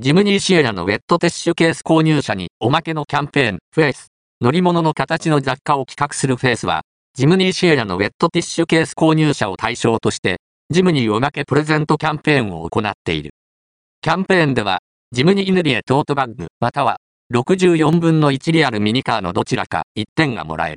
ジムニーシエラのウェットティッシュケース購入者におまけのキャンペーン、フェイス。乗り物の形の雑貨を企画するフェイスは、ジムニーシエラのウェットティッシュケース購入者を対象として、ジムニーおまけプレゼントキャンペーンを行っている。キャンペーンでは、ジムニーヌリエトートバッグ、または、64分の1リアルミニカーのどちらか1点がもらえる。